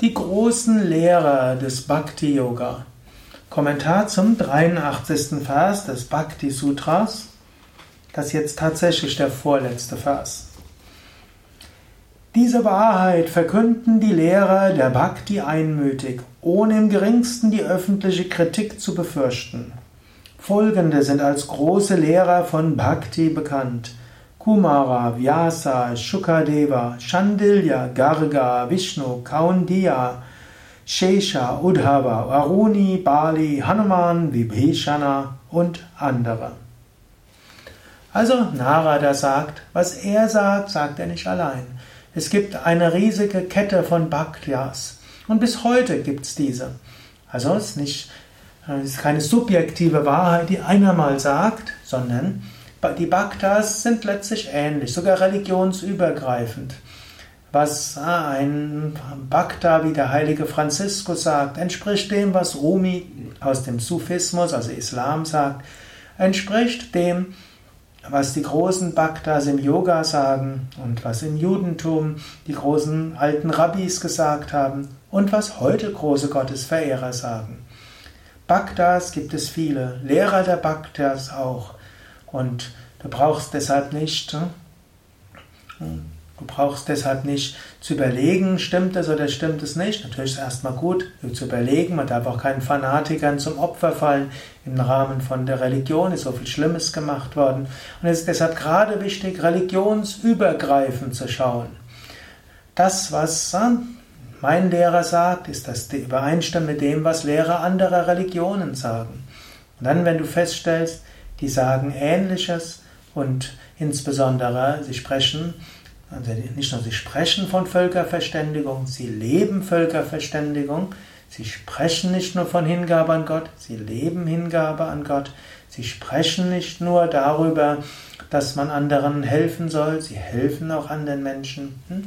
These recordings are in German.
Die großen Lehrer des Bhakti Yoga. Kommentar zum 83. Vers des Bhakti Sutras. Das ist jetzt tatsächlich der vorletzte Vers. Diese Wahrheit verkünden die Lehrer der Bhakti einmütig, ohne im geringsten die öffentliche Kritik zu befürchten. Folgende sind als große Lehrer von Bhakti bekannt. Kumara, Vyasa, Shukadeva, Shandilya, Garga, Vishnu, Kaundiya, Shesha, Udhava, Aruni, Bali, Hanuman, Vibhishana und andere. Also Narada sagt, was er sagt, sagt er nicht allein. Es gibt eine riesige Kette von Bhaktyas und bis heute gibt es diese. Also es ist, nicht, es ist keine subjektive Wahrheit, die einer mal sagt, sondern die Bhaktas sind letztlich ähnlich, sogar religionsübergreifend. Was ah, ein Bhakta wie der heilige Franziskus sagt, entspricht dem, was Rumi aus dem Sufismus, also Islam, sagt, entspricht dem, was die großen Bhaktas im Yoga sagen und was im Judentum die großen alten Rabbis gesagt haben und was heute große Gottesverehrer sagen. Bhaktas gibt es viele, Lehrer der Bhaktas auch. Und du brauchst deshalb nicht, hm, du brauchst deshalb nicht zu überlegen, stimmt es oder stimmt es nicht. Natürlich ist es erstmal gut zu überlegen, man darf auch keinen Fanatikern zum Opfer fallen. Im Rahmen von der Religion ist so viel Schlimmes gemacht worden. Und es ist deshalb gerade wichtig, religionsübergreifend zu schauen. Das, was hm, mein Lehrer sagt, ist das übereinstimmt mit dem, was Lehrer anderer Religionen sagen. Und dann, wenn du feststellst, die sagen Ähnliches und insbesondere sie sprechen, also nicht nur sie sprechen von Völkerverständigung, sie leben Völkerverständigung, sie sprechen nicht nur von Hingabe an Gott, sie leben Hingabe an Gott, sie sprechen nicht nur darüber, dass man anderen helfen soll, sie helfen auch anderen Menschen. Hm?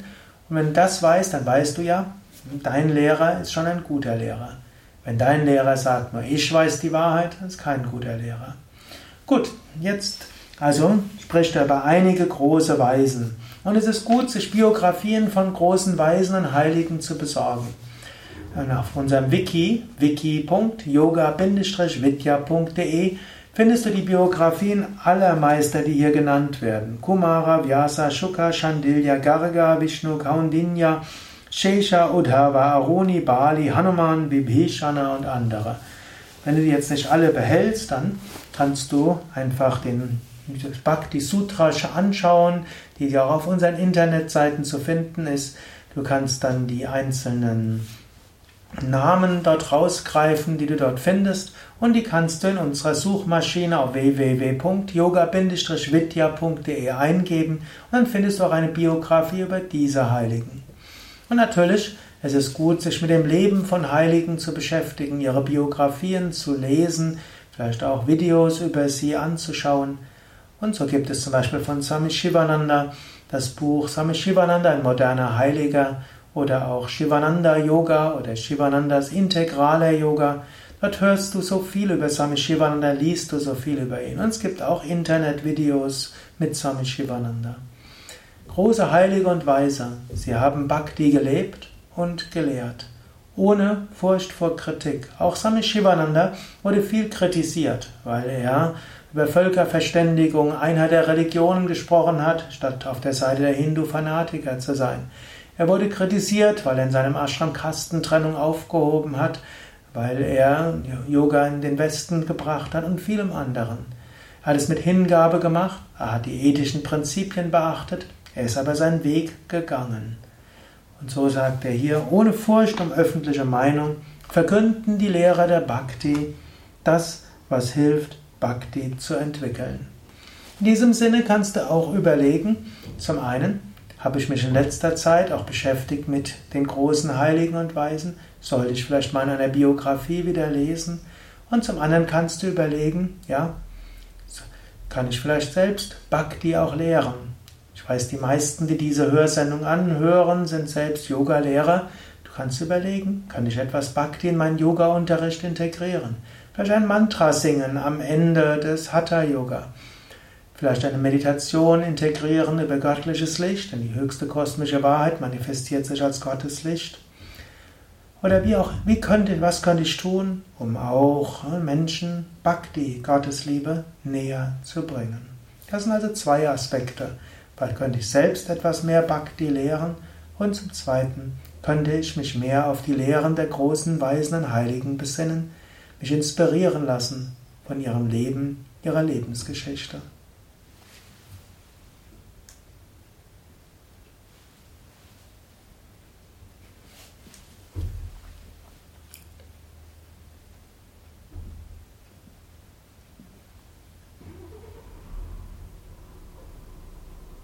Und wenn du das weißt, dann weißt du ja, dein Lehrer ist schon ein guter Lehrer. Wenn dein Lehrer sagt, nur ich weiß die Wahrheit, dann ist kein guter Lehrer. Gut, jetzt also spricht er über einige große Weisen. Und es ist gut, sich Biografien von großen Weisen und Heiligen zu besorgen. Und auf unserem Wiki, wiki.yoga-vidya.de, findest du die Biografien aller Meister, die hier genannt werden. Kumara, Vyasa, Shuka, Shandilya, Garga, Vishnu, Kaundinya, Shesha, Udhava, Aruni, Bali, Hanuman, Vibhishana und andere. Wenn du die jetzt nicht alle behältst, dann kannst du einfach den Bhakti Sutra anschauen, die ja auch auf unseren Internetseiten zu finden ist. Du kannst dann die einzelnen Namen dort rausgreifen, die du dort findest, und die kannst du in unserer Suchmaschine auf www.yoga-vidya.de eingeben und dann findest du auch eine Biografie über diese Heiligen. Und natürlich es ist gut, sich mit dem Leben von Heiligen zu beschäftigen, ihre Biografien zu lesen, vielleicht auch Videos über sie anzuschauen. Und so gibt es zum Beispiel von Swami Shivananda das Buch Swami Shivananda, ein moderner Heiliger, oder auch Shivananda Yoga oder Shivanandas integraler Yoga. Dort hörst du so viel über Swami Shivananda, liest du so viel über ihn. Und es gibt auch Internetvideos mit Swami Shivananda. Große Heilige und Weise, sie haben Bhakti gelebt und gelehrt. Ohne Furcht vor Kritik. Auch Swami Shivananda wurde viel kritisiert, weil er über Völkerverständigung, Einheit der Religionen gesprochen hat, statt auf der Seite der Hindu-Fanatiker zu sein. Er wurde kritisiert, weil er in seinem Ashram Kastentrennung aufgehoben hat, weil er Yoga in den Westen gebracht hat und vielem anderen. Er hat es mit Hingabe gemacht, er hat die ethischen Prinzipien beachtet, er ist aber seinen Weg gegangen. Und so sagt er hier, ohne Furcht um öffentliche Meinung verkünden die Lehrer der Bhakti das, was hilft, Bhakti zu entwickeln. In diesem Sinne kannst du auch überlegen, zum einen habe ich mich in letzter Zeit auch beschäftigt mit den großen Heiligen und Weisen, sollte ich vielleicht mal in einer Biografie wieder lesen, und zum anderen kannst du überlegen, ja, kann ich vielleicht selbst Bhakti auch lehren? Ich weiß, die meisten, die diese Hörsendung anhören, sind selbst Yoga-Lehrer. Du kannst überlegen, kann ich etwas Bhakti in meinen Yoga-Unterricht integrieren? Vielleicht ein Mantra singen am Ende des Hatha-Yoga. Vielleicht eine Meditation integrieren über göttliches Licht, denn die höchste kosmische Wahrheit manifestiert sich als Gottes Licht. Oder wie auch, wie könnte, was könnte ich tun, um auch äh, Menschen Bhakti, Gottesliebe, näher zu bringen? Das sind also zwei Aspekte. Vielleicht könnte ich selbst etwas mehr Bhakti lehren und zum Zweiten könnte ich mich mehr auf die Lehren der großen Weisen und Heiligen besinnen, mich inspirieren lassen von ihrem Leben, ihrer Lebensgeschichte.